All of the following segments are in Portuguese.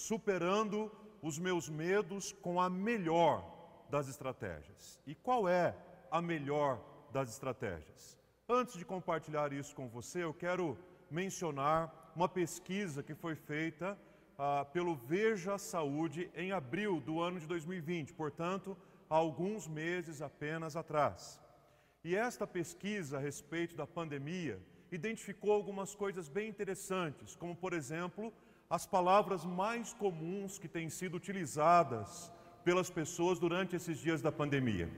superando os meus medos com a melhor das estratégias. E qual é a melhor das estratégias? Antes de compartilhar isso com você, eu quero mencionar uma pesquisa que foi feita ah, pelo Veja Saúde em abril do ano de 2020, portanto, há alguns meses apenas atrás. E esta pesquisa a respeito da pandemia identificou algumas coisas bem interessantes, como, por exemplo, as palavras mais comuns que têm sido utilizadas pelas pessoas durante esses dias da pandemia.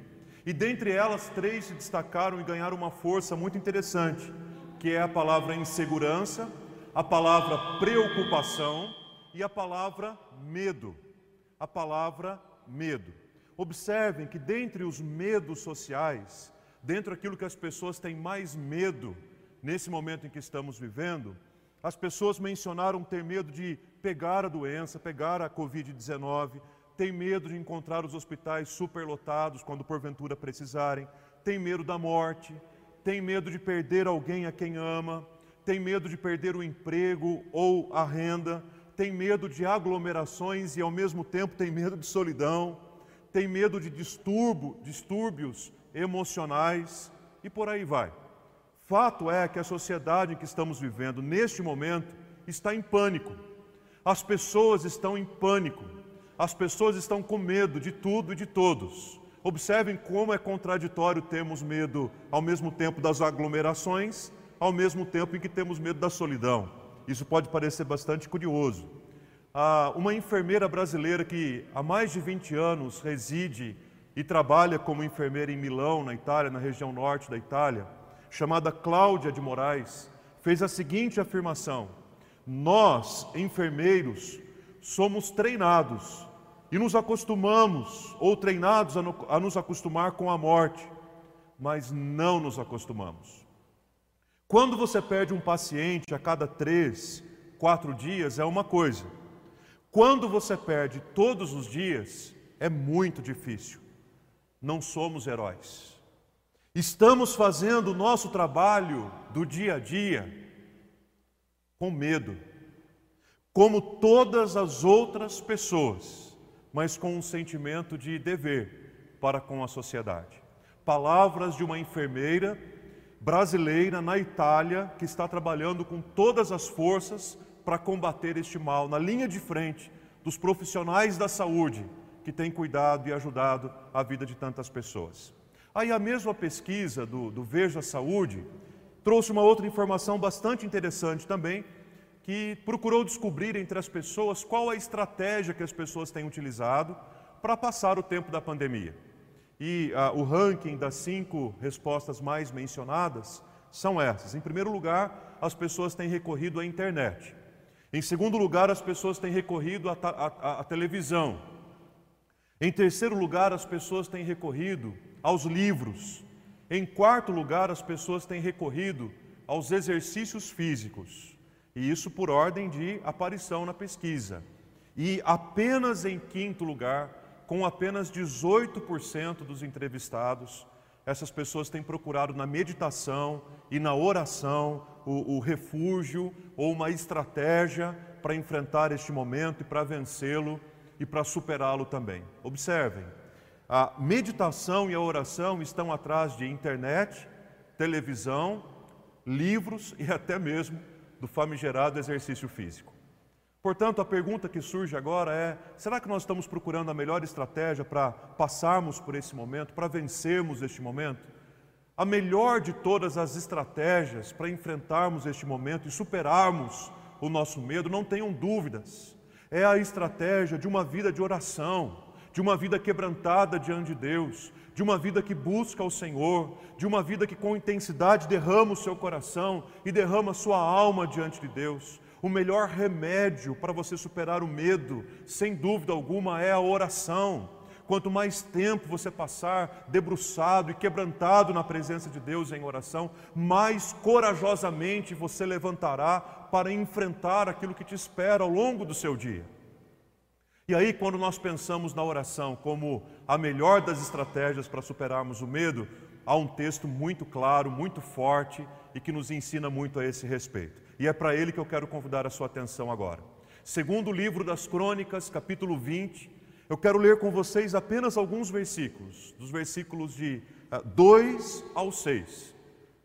E dentre elas, três se destacaram e ganharam uma força muito interessante, que é a palavra insegurança, a palavra preocupação e a palavra medo. A palavra medo. Observem que dentre os medos sociais, dentro daquilo que as pessoas têm mais medo nesse momento em que estamos vivendo, as pessoas mencionaram ter medo de pegar a doença, pegar a Covid-19, tem medo de encontrar os hospitais superlotados quando porventura precisarem, tem medo da morte, tem medo de perder alguém a quem ama, tem medo de perder o emprego ou a renda, tem medo de aglomerações e ao mesmo tempo tem medo de solidão, tem medo de distúrbio, distúrbios emocionais e por aí vai. Fato é que a sociedade em que estamos vivendo neste momento está em pânico. As pessoas estão em pânico. As pessoas estão com medo de tudo e de todos. Observem como é contraditório termos medo ao mesmo tempo das aglomerações, ao mesmo tempo em que temos medo da solidão. Isso pode parecer bastante curioso. Ah, uma enfermeira brasileira que há mais de 20 anos reside e trabalha como enfermeira em Milão, na Itália, na região norte da Itália, chamada Cláudia de Moraes, fez a seguinte afirmação: Nós, enfermeiros, somos treinados e nos acostumamos, ou treinados a, a nos acostumar com a morte, mas não nos acostumamos. Quando você perde um paciente a cada três, quatro dias, é uma coisa. Quando você perde todos os dias, é muito difícil. Não somos heróis. Estamos fazendo o nosso trabalho do dia a dia com medo, como todas as outras pessoas, mas com um sentimento de dever para com a sociedade. Palavras de uma enfermeira brasileira na Itália que está trabalhando com todas as forças para combater este mal, na linha de frente dos profissionais da saúde que têm cuidado e ajudado a vida de tantas pessoas. Aí a mesma pesquisa do, do Veja Saúde trouxe uma outra informação bastante interessante também, que procurou descobrir entre as pessoas qual a estratégia que as pessoas têm utilizado para passar o tempo da pandemia. E ah, o ranking das cinco respostas mais mencionadas são essas. Em primeiro lugar, as pessoas têm recorrido à internet. Em segundo lugar, as pessoas têm recorrido à, televisão. Em terceiro lugar, as pessoas têm recorrido aos livros. Em quarto lugar, as pessoas têm recorrido aos exercícios físicos, e isso por ordem de aparição na pesquisa. E apenas em quinto lugar, com apenas 18% dos entrevistados, essas pessoas têm procurado na meditação e na oração o, o refúgio ou uma estratégia para enfrentar este momento e para vencê-lo e para superá-lo também. Observem, a meditação e a oração estão atrás de internet, televisão, livros e até mesmo do famigerado exercício físico. Portanto, a pergunta que surge agora é: será que nós estamos procurando a melhor estratégia para passarmos por esse momento, para vencermos este momento? A melhor de todas as estratégias para enfrentarmos este momento e superarmos o nosso medo, não tenham dúvidas, é a estratégia de uma vida de oração de uma vida quebrantada diante de Deus, de uma vida que busca o Senhor, de uma vida que com intensidade derrama o seu coração e derrama a sua alma diante de Deus. O melhor remédio para você superar o medo, sem dúvida alguma, é a oração. Quanto mais tempo você passar debruçado e quebrantado na presença de Deus em oração, mais corajosamente você levantará para enfrentar aquilo que te espera ao longo do seu dia. E aí, quando nós pensamos na oração como a melhor das estratégias para superarmos o medo, há um texto muito claro, muito forte e que nos ensina muito a esse respeito. E é para ele que eu quero convidar a sua atenção agora. Segundo livro das Crônicas, capítulo 20, eu quero ler com vocês apenas alguns versículos, dos versículos de 2 ah, ao 6.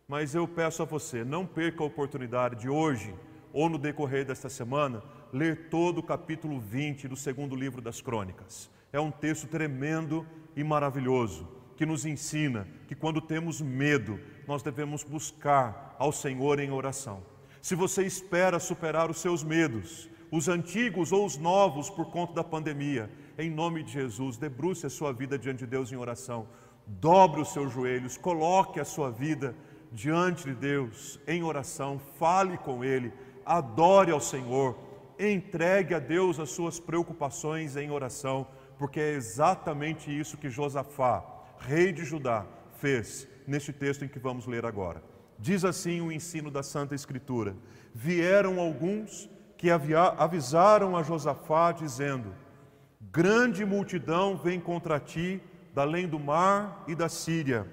Mas eu peço a você, não perca a oportunidade de hoje ou no decorrer desta semana ler todo o capítulo 20 do segundo livro das Crônicas. É um texto tremendo e maravilhoso que nos ensina que quando temos medo, nós devemos buscar ao Senhor em oração. Se você espera superar os seus medos, os antigos ou os novos por conta da pandemia, em nome de Jesus, debruce a sua vida diante de Deus em oração. Dobre os seus joelhos, coloque a sua vida diante de Deus em oração, fale com Ele, adore ao Senhor, entregue a Deus as suas preocupações em oração, porque é exatamente isso que Josafá, rei de Judá, fez neste texto em que vamos ler agora. Diz assim o ensino da Santa Escritura: Vieram alguns que avisaram a Josafá, dizendo: Grande multidão vem contra ti, da além do mar e da Síria.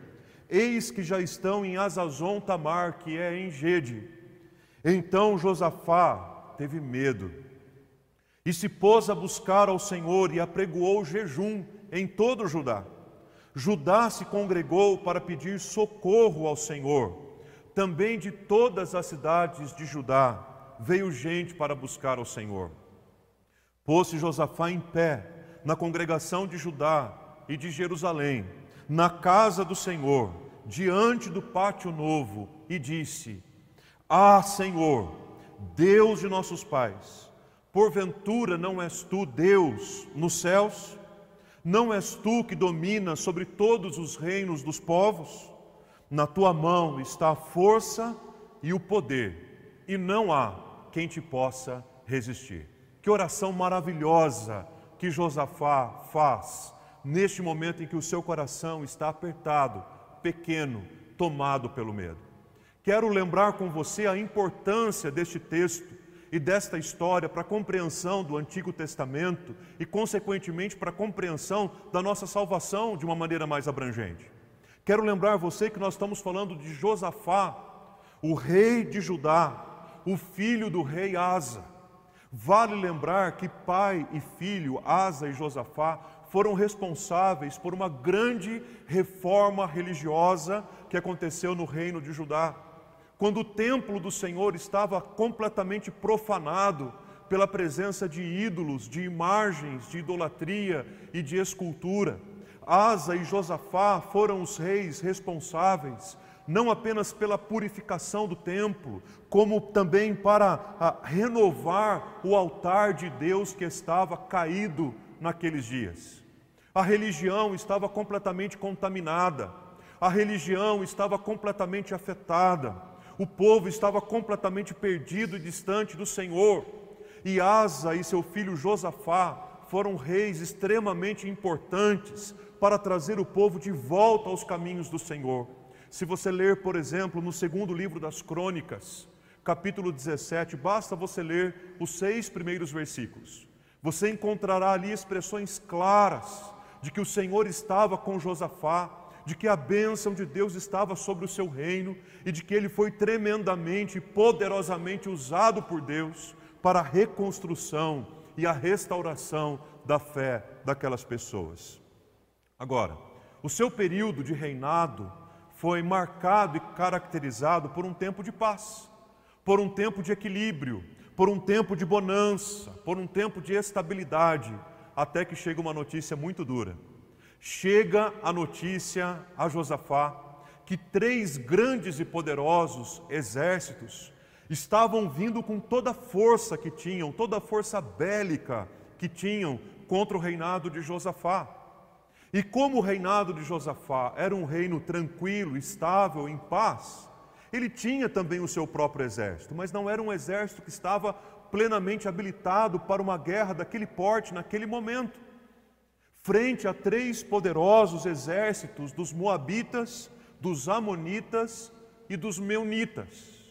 Eis que já estão em Azazon Tamar, que é em Gede. Então Josafá teve medo e se pôs a buscar ao Senhor e apregoou jejum em todo Judá. Judá se congregou para pedir socorro ao Senhor. Também de todas as cidades de Judá veio gente para buscar ao Senhor. Pôs-se Josafá em pé na congregação de Judá e de Jerusalém, na casa do Senhor, diante do pátio novo, e disse: Ah, Senhor, Deus de nossos pais, porventura não és tu Deus nos céus? Não és tu que dominas sobre todos os reinos dos povos? Na tua mão está a força e o poder, e não há quem te possa resistir. Que oração maravilhosa que Josafá faz neste momento em que o seu coração está apertado, pequeno, tomado pelo medo. Quero lembrar com você a importância deste texto e desta história para a compreensão do Antigo Testamento e, consequentemente, para a compreensão da nossa salvação de uma maneira mais abrangente. Quero lembrar você que nós estamos falando de Josafá, o rei de Judá, o filho do rei Asa. Vale lembrar que pai e filho, Asa e Josafá, foram responsáveis por uma grande reforma religiosa que aconteceu no reino de Judá. Quando o templo do Senhor estava completamente profanado pela presença de ídolos, de imagens, de idolatria e de escultura, Asa e Josafá foram os reis responsáveis não apenas pela purificação do templo, como também para ah, renovar o altar de Deus que estava caído naqueles dias. A religião estava completamente contaminada, a religião estava completamente afetada, o povo estava completamente perdido e distante do Senhor. E Asa e seu filho Josafá foram reis extremamente importantes para trazer o povo de volta aos caminhos do Senhor. Se você ler, por exemplo, no segundo livro das Crônicas, capítulo 17, basta você ler os seis primeiros versículos. Você encontrará ali expressões claras de que o Senhor estava com Josafá, de que a bênção de Deus estava sobre o seu reino e de que ele foi tremendamente e poderosamente usado por Deus para a reconstrução e a restauração da fé daquelas pessoas. Agora, o seu período de reinado foi marcado e caracterizado por um tempo de paz, por um tempo de equilíbrio, por um tempo de bonança, por um tempo de estabilidade, até que chega uma notícia muito dura. Chega a notícia a Josafá que três grandes e poderosos exércitos estavam vindo com toda a força que tinham, toda a força bélica que tinham contra o reinado de Josafá. E como o reinado de Josafá era um reino tranquilo, estável, em paz, ele tinha também o seu próprio exército, mas não era um exército que estava plenamente habilitado para uma guerra daquele porte naquele momento. Frente a três poderosos exércitos dos Moabitas, dos Amonitas e dos Meunitas.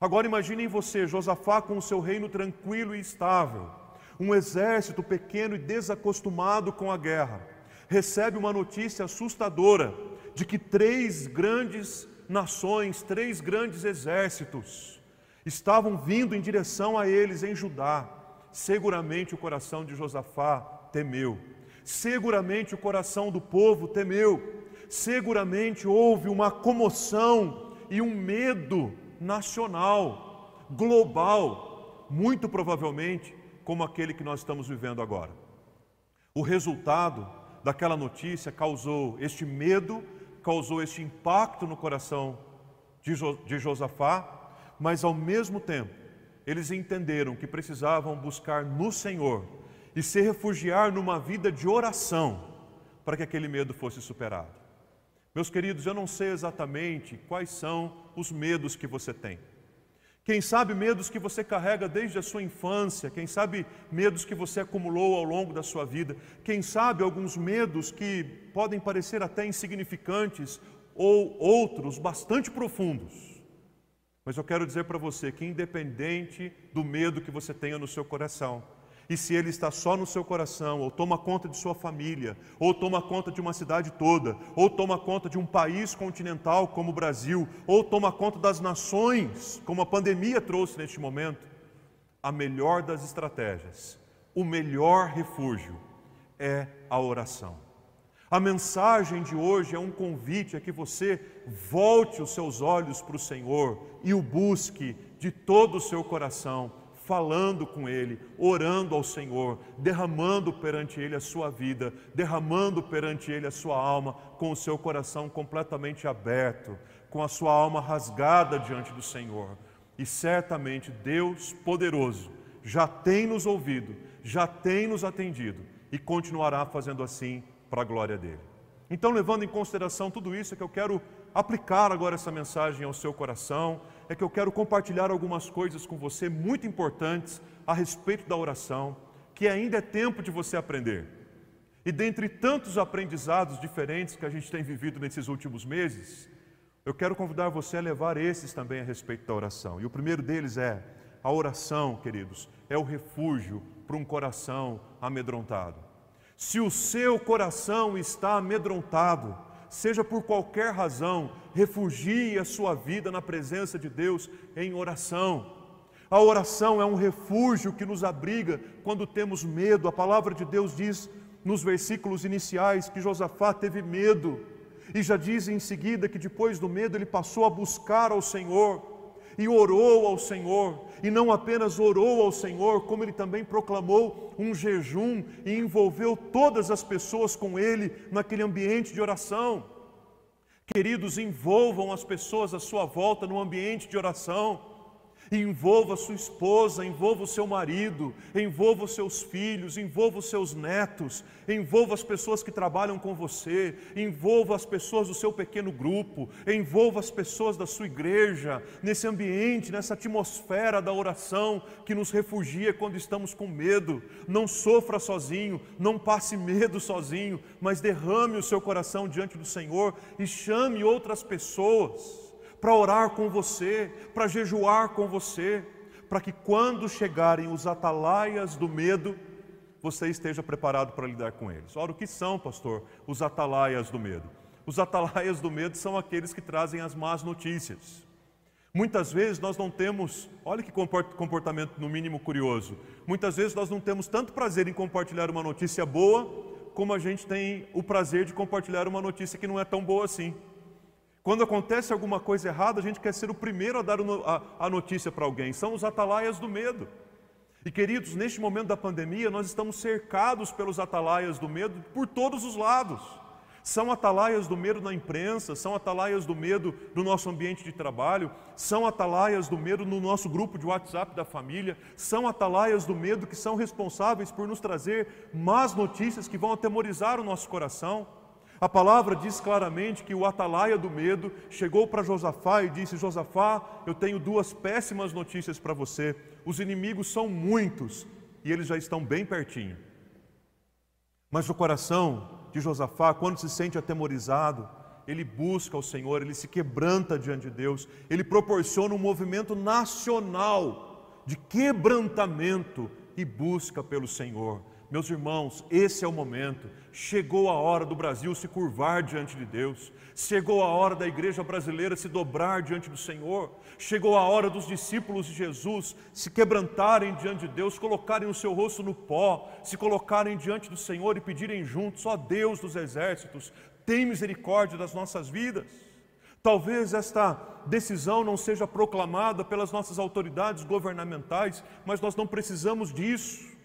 Agora imaginem você, Josafá com o seu reino tranquilo e estável, um exército pequeno e desacostumado com a guerra recebe uma notícia assustadora de que três grandes nações, três grandes exércitos estavam vindo em direção a eles em Judá, seguramente o coração de Josafá temeu. Seguramente o coração do povo temeu. Seguramente houve uma comoção e um medo nacional, global, muito provavelmente como aquele que nós estamos vivendo agora. O resultado daquela notícia causou este medo, causou este impacto no coração de, jo de Josafá, mas ao mesmo tempo eles entenderam que precisavam buscar no Senhor e se refugiar numa vida de oração para que aquele medo fosse superado. Meus queridos, eu não sei exatamente quais são os medos que você tem. Quem sabe medos que você carrega desde a sua infância, quem sabe medos que você acumulou ao longo da sua vida, quem sabe alguns medos que podem parecer até insignificantes ou outros bastante profundos. Mas eu quero dizer para você que, independente do medo que você tenha no seu coração, e se ele está só no seu coração, ou toma conta de sua família, ou toma conta de uma cidade toda, ou toma conta de um país continental como o Brasil, ou toma conta das nações, como a pandemia trouxe neste momento, a melhor das estratégias, o melhor refúgio é a oração. A mensagem de hoje é um convite a que você volte os seus olhos para o Senhor e o busque de todo o seu coração falando com Ele, orando ao Senhor, derramando perante Ele a sua vida, derramando perante Ele a sua alma, com o seu coração completamente aberto, com a sua alma rasgada diante do Senhor. E certamente Deus poderoso já tem nos ouvido, já tem nos atendido e continuará fazendo assim para a glória dele. Então, levando em consideração tudo isso, é que eu quero aplicar agora essa mensagem ao seu coração é que eu quero compartilhar algumas coisas com você muito importantes a respeito da oração, que ainda é tempo de você aprender. E dentre tantos aprendizados diferentes que a gente tem vivido nesses últimos meses, eu quero convidar você a levar esses também a respeito da oração. E o primeiro deles é: a oração, queridos, é o refúgio para um coração amedrontado. Se o seu coração está amedrontado, seja por qualquer razão, refugie a sua vida na presença de Deus em oração. A oração é um refúgio que nos abriga quando temos medo. A palavra de Deus diz nos versículos iniciais que Josafá teve medo, e já diz em seguida que depois do medo ele passou a buscar ao Senhor e orou ao Senhor, e não apenas orou ao Senhor, como ele também proclamou um jejum e envolveu todas as pessoas com ele naquele ambiente de oração. Queridos, envolvam as pessoas à sua volta no ambiente de oração. Envolva sua esposa, envolva o seu marido, envolva os seus filhos, envolva os seus netos, envolva as pessoas que trabalham com você, envolva as pessoas do seu pequeno grupo, envolva as pessoas da sua igreja, nesse ambiente, nessa atmosfera da oração que nos refugia quando estamos com medo. Não sofra sozinho, não passe medo sozinho, mas derrame o seu coração diante do Senhor e chame outras pessoas para orar com você, para jejuar com você, para que quando chegarem os atalaias do medo, você esteja preparado para lidar com eles. Ora, o que são, pastor, os atalaias do medo? Os atalaias do medo são aqueles que trazem as más notícias. Muitas vezes nós não temos, olha que comportamento no mínimo curioso. Muitas vezes nós não temos tanto prazer em compartilhar uma notícia boa, como a gente tem o prazer de compartilhar uma notícia que não é tão boa assim. Quando acontece alguma coisa errada, a gente quer ser o primeiro a dar a notícia para alguém. São os atalaias do medo. E queridos, neste momento da pandemia, nós estamos cercados pelos atalaias do medo por todos os lados. São atalaias do medo na imprensa, são atalaias do medo no nosso ambiente de trabalho, são atalaias do medo no nosso grupo de WhatsApp da família, são atalaias do medo que são responsáveis por nos trazer más notícias que vão atemorizar o nosso coração. A palavra diz claramente que o atalaia do medo chegou para Josafá e disse: Josafá, eu tenho duas péssimas notícias para você. Os inimigos são muitos e eles já estão bem pertinho. Mas o coração de Josafá, quando se sente atemorizado, ele busca o Senhor, ele se quebranta diante de Deus, ele proporciona um movimento nacional de quebrantamento e busca pelo Senhor Meus irmãos, esse é o momento. Chegou a hora do Brasil se curvar diante de Deus. Chegou a hora da igreja brasileira se dobrar diante do Senhor. Chegou a hora dos discípulos de Jesus se quebrantarem diante de Deus, colocarem o seu rosto no pó, se colocarem diante do Senhor e pedirem juntos: ó Deus dos exércitos, tem misericórdia das nossas vidas. Talvez esta decisão não seja proclamada pelas nossas autoridades governamentais, mas nós não precisamos disso.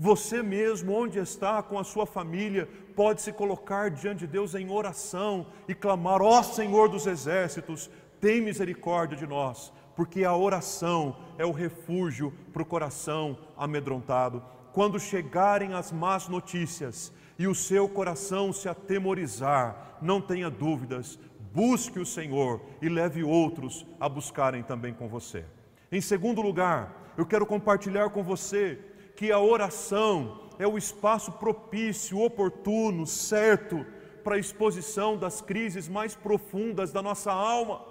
Você mesmo, onde está com a sua família, pode se colocar diante de Deus em oração e clamar: Ó Senhor dos exércitos, tem misericórdia de nós, porque a oração é o refúgio para o coração amedrontado. Quando chegarem as más notícias e o seu coração se atemorizar, não tenha dúvidas, busque o Senhor e leve outros a buscarem também com você. Em segundo lugar, eu quero compartilhar com você que a oração é o espaço propício, oportuno, certo para a exposição das crises mais profundas da nossa alma.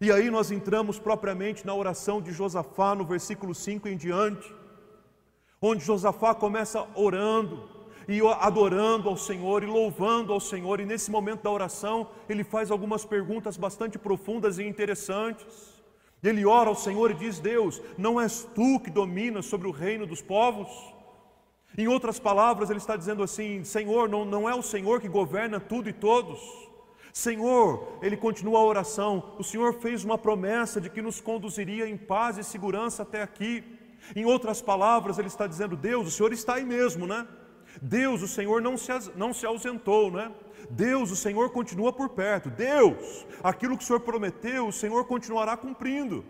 E aí nós entramos propriamente na oração de Josafá, no versículo 5 em diante, onde Josafá começa orando e adorando ao Senhor e louvando ao Senhor, e nesse momento da oração ele faz algumas perguntas bastante profundas e interessantes. Ele ora ao Senhor e diz: Deus, não és tu que dominas sobre o reino dos povos? Em outras palavras, ele está dizendo assim: Senhor, não, não é o Senhor que governa tudo e todos. Senhor, ele continua a oração, o Senhor fez uma promessa de que nos conduziria em paz e segurança até aqui. Em outras palavras, ele está dizendo: Deus, o Senhor está aí mesmo, né? Deus, o Senhor não se, não se ausentou, né? Deus, o Senhor continua por perto. Deus, aquilo que o Senhor prometeu, o Senhor continuará cumprindo.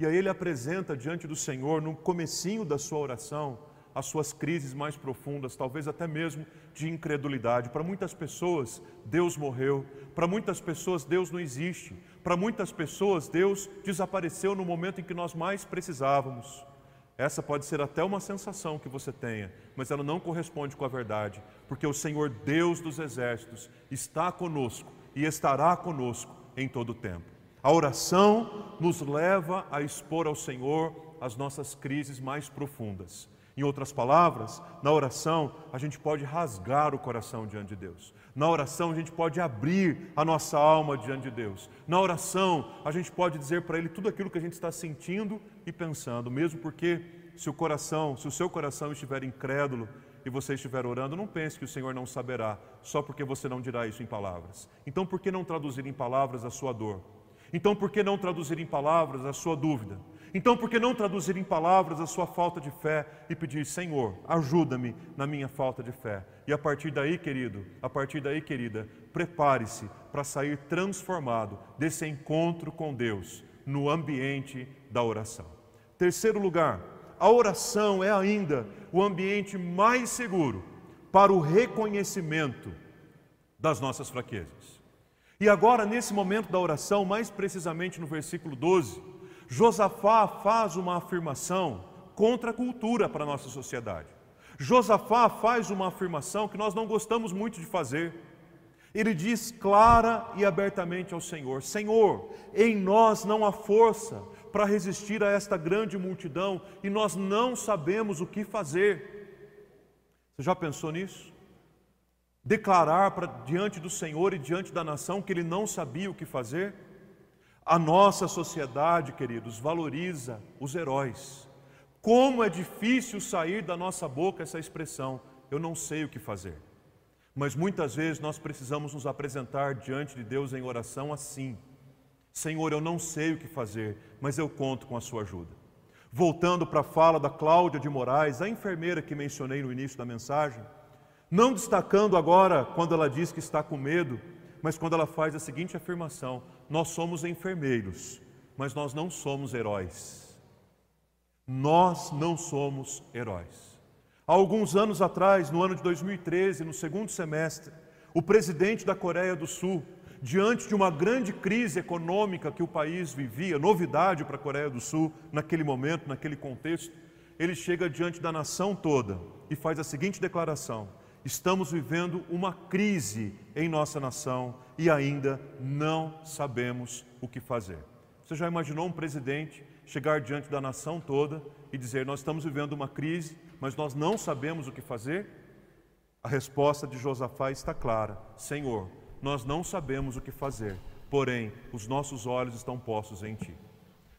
E aí ele apresenta diante do Senhor, no comecinho da sua oração, as suas crises mais profundas, talvez até mesmo de incredulidade. Para muitas pessoas, Deus morreu. Para muitas pessoas, Deus não existe. Para muitas pessoas, Deus desapareceu no momento em que nós mais precisávamos. Essa pode ser até uma sensação que você tenha, mas ela não corresponde com a verdade, porque o Senhor Deus dos exércitos está conosco e estará conosco em todo o tempo. A oração nos leva a expor ao Senhor as nossas crises mais profundas. Em outras palavras, na oração a gente pode rasgar o coração diante de Deus. Na oração a gente pode abrir a nossa alma diante de Deus. Na oração a gente pode dizer para Ele tudo aquilo que a gente está sentindo e pensando, mesmo porque se o coração, se o seu coração estiver incrédulo e você estiver orando, não pense que o Senhor não saberá, só porque você não dirá isso em palavras. Então por que não traduzir em palavras a sua dor? Então por que não traduzir em palavras a sua dúvida? Então, por que não traduzir em palavras a sua falta de fé e pedir, Senhor, ajuda-me na minha falta de fé? E a partir daí, querido, a partir daí, querida, prepare-se para sair transformado desse encontro com Deus no ambiente da oração. Terceiro lugar, a oração é ainda o ambiente mais seguro para o reconhecimento das nossas fraquezas. E agora, nesse momento da oração, mais precisamente no versículo 12, Josafá faz uma afirmação contra a cultura para a nossa sociedade. Josafá faz uma afirmação que nós não gostamos muito de fazer. Ele diz clara e abertamente ao Senhor: Senhor, em nós não há força para resistir a esta grande multidão e nós não sabemos o que fazer. Você já pensou nisso? Declarar para, diante do Senhor e diante da nação que ele não sabia o que fazer? A nossa sociedade, queridos, valoriza os heróis. Como é difícil sair da nossa boca essa expressão, eu não sei o que fazer. Mas muitas vezes nós precisamos nos apresentar diante de Deus em oração assim: Senhor, eu não sei o que fazer, mas eu conto com a sua ajuda. Voltando para a fala da Cláudia de Moraes, a enfermeira que mencionei no início da mensagem, não destacando agora quando ela diz que está com medo, mas quando ela faz a seguinte afirmação: nós somos enfermeiros, mas nós não somos heróis. Nós não somos heróis. Há alguns anos atrás, no ano de 2013, no segundo semestre, o presidente da Coreia do Sul, diante de uma grande crise econômica que o país vivia, novidade para a Coreia do Sul naquele momento, naquele contexto, ele chega diante da nação toda e faz a seguinte declaração: estamos vivendo uma crise em nossa nação e ainda não sabemos o que fazer. Você já imaginou um presidente chegar diante da nação toda e dizer: Nós estamos vivendo uma crise, mas nós não sabemos o que fazer? A resposta de Josafá está clara: Senhor, nós não sabemos o que fazer, porém os nossos olhos estão postos em Ti.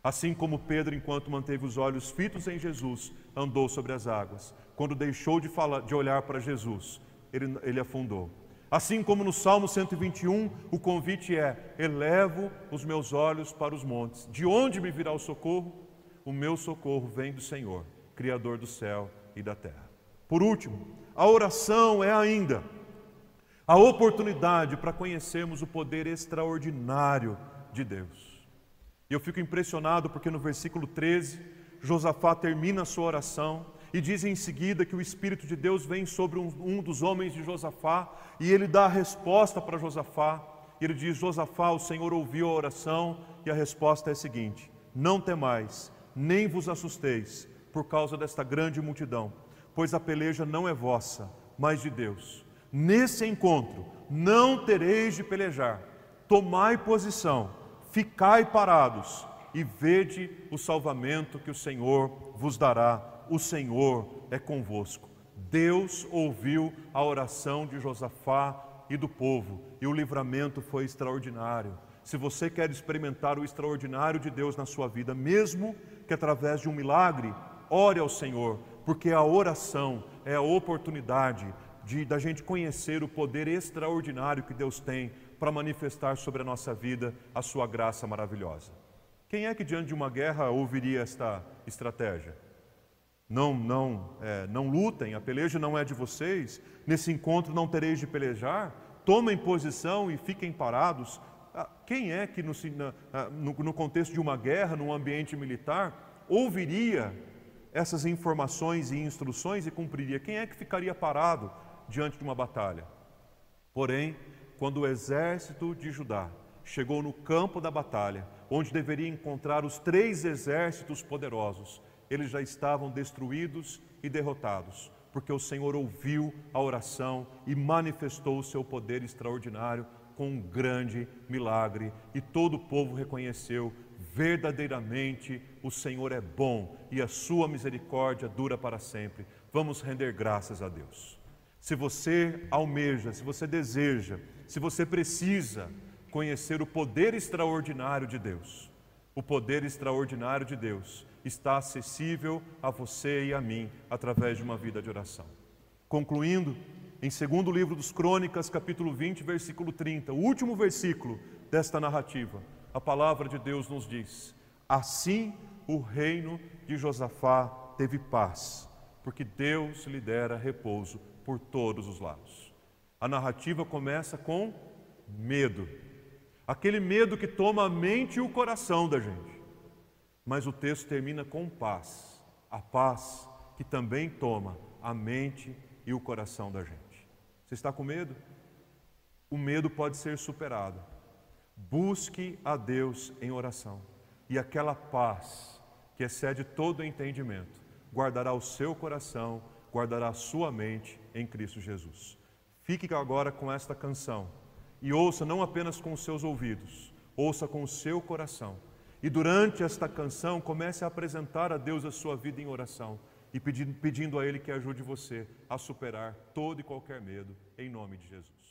Assim como Pedro, enquanto manteve os olhos fitos em Jesus, andou sobre as águas. Quando deixou de, falar, de olhar para Jesus, ele, ele afundou. Assim como no Salmo 121, o convite é: elevo os meus olhos para os montes. De onde me virá o socorro? O meu socorro vem do Senhor, Criador do céu e da terra. Por último, a oração é ainda a oportunidade para conhecermos o poder extraordinário de Deus. E eu fico impressionado porque no versículo 13, Josafá termina a sua oração e diz em seguida que o Espírito de Deus vem sobre um, um dos homens de Josafá e ele dá a resposta para Josafá. E ele diz: Josafá, o Senhor ouviu a oração e a resposta é a seguinte: Não temais, nem vos assusteis por causa desta grande multidão, pois a peleja não é vossa, mas de Deus. Nesse encontro não tereis de pelejar, tomai posição Ficai parados e vede o salvamento que o Senhor vos dará. O Senhor é convosco. Deus ouviu a oração de Josafá e do povo, e o livramento foi extraordinário. Se você quer experimentar o extraordinário de Deus na sua vida, mesmo que através de um milagre, ore ao Senhor, porque a oração é a oportunidade de da gente conhecer o poder extraordinário que Deus tem para manifestar sobre a nossa vida a sua graça maravilhosa. Quem é que diante de uma guerra ouviria esta estratégia? Não, não, é, não lutem, a peleja não é de vocês, nesse encontro não tereis de pelejar, tomem posição e fiquem parados. Ah, quem é que no, no, no contexto de uma guerra, num ambiente militar, ouviria essas informações e instruções e cumpriria? Quem é que ficaria parado diante de uma batalha? Porém, quando o exército de Judá chegou no campo da batalha, onde deveria encontrar os três exércitos poderosos, eles já estavam destruídos e derrotados, porque o Senhor ouviu a oração e manifestou o seu poder extraordinário com um grande milagre, e todo o povo reconheceu verdadeiramente o Senhor é bom e a sua misericórdia dura para sempre. Vamos render graças a Deus. Se você almeja, se você deseja se você precisa conhecer o poder extraordinário de Deus, o poder extraordinário de Deus está acessível a você e a mim através de uma vida de oração. Concluindo, em segundo livro dos Crônicas, capítulo 20, versículo 30, o último versículo desta narrativa, a palavra de Deus nos diz: Assim o reino de Josafá teve paz, porque Deus lhe dera repouso por todos os lados. A narrativa começa com medo. Aquele medo que toma a mente e o coração da gente. Mas o texto termina com paz. A paz que também toma a mente e o coração da gente. Você está com medo? O medo pode ser superado. Busque a Deus em oração. E aquela paz que excede todo entendimento guardará o seu coração, guardará a sua mente em Cristo Jesus. Fique agora com esta canção e ouça não apenas com os seus ouvidos, ouça com o seu coração. E durante esta canção, comece a apresentar a Deus a sua vida em oração e pedindo, pedindo a Ele que ajude você a superar todo e qualquer medo, em nome de Jesus.